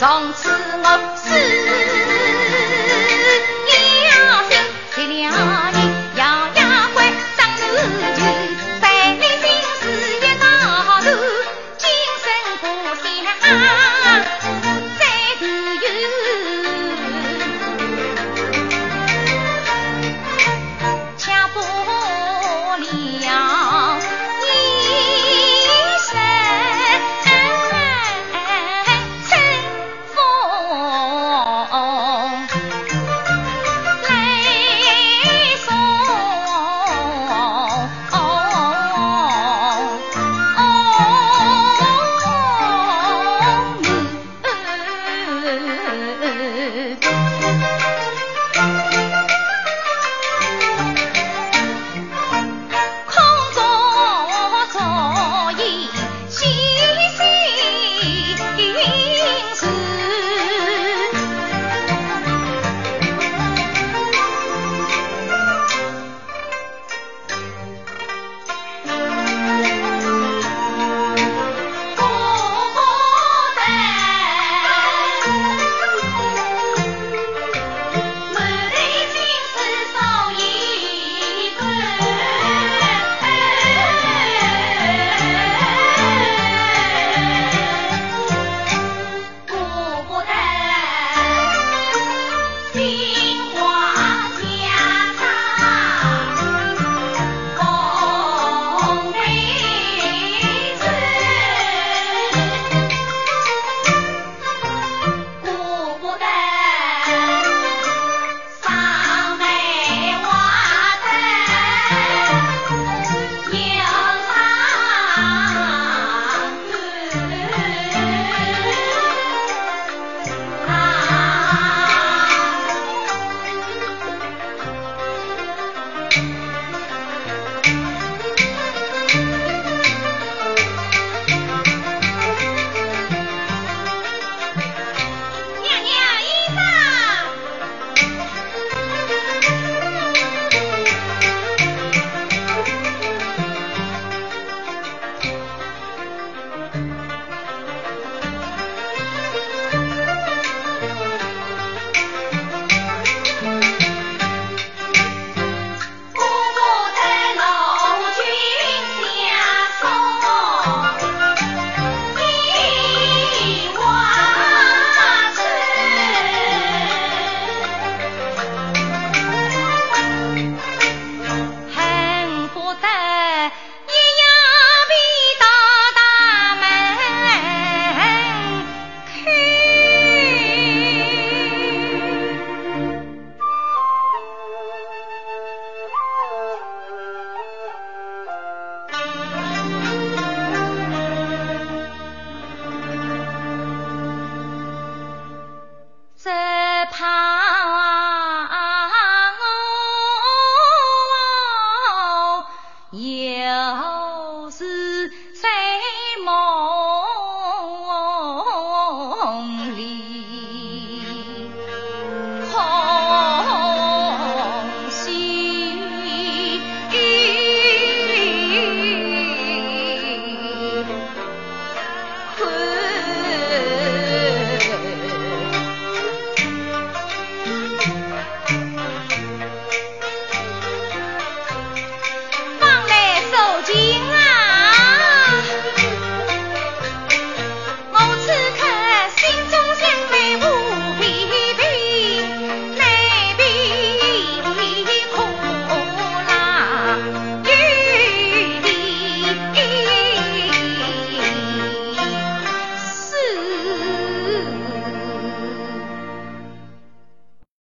从此我死